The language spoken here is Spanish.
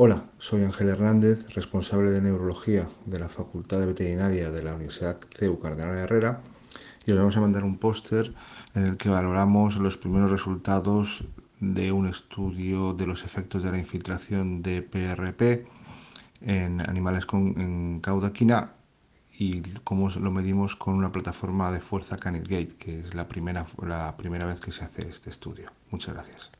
Hola, soy Ángel Hernández, responsable de Neurología de la Facultad de Veterinaria de la Universidad CEU Cardenal Herrera y os vamos a mandar un póster en el que valoramos los primeros resultados de un estudio de los efectos de la infiltración de PRP en animales con en caudaquina y cómo lo medimos con una plataforma de fuerza Canidgate, que es la primera, la primera vez que se hace este estudio. Muchas gracias.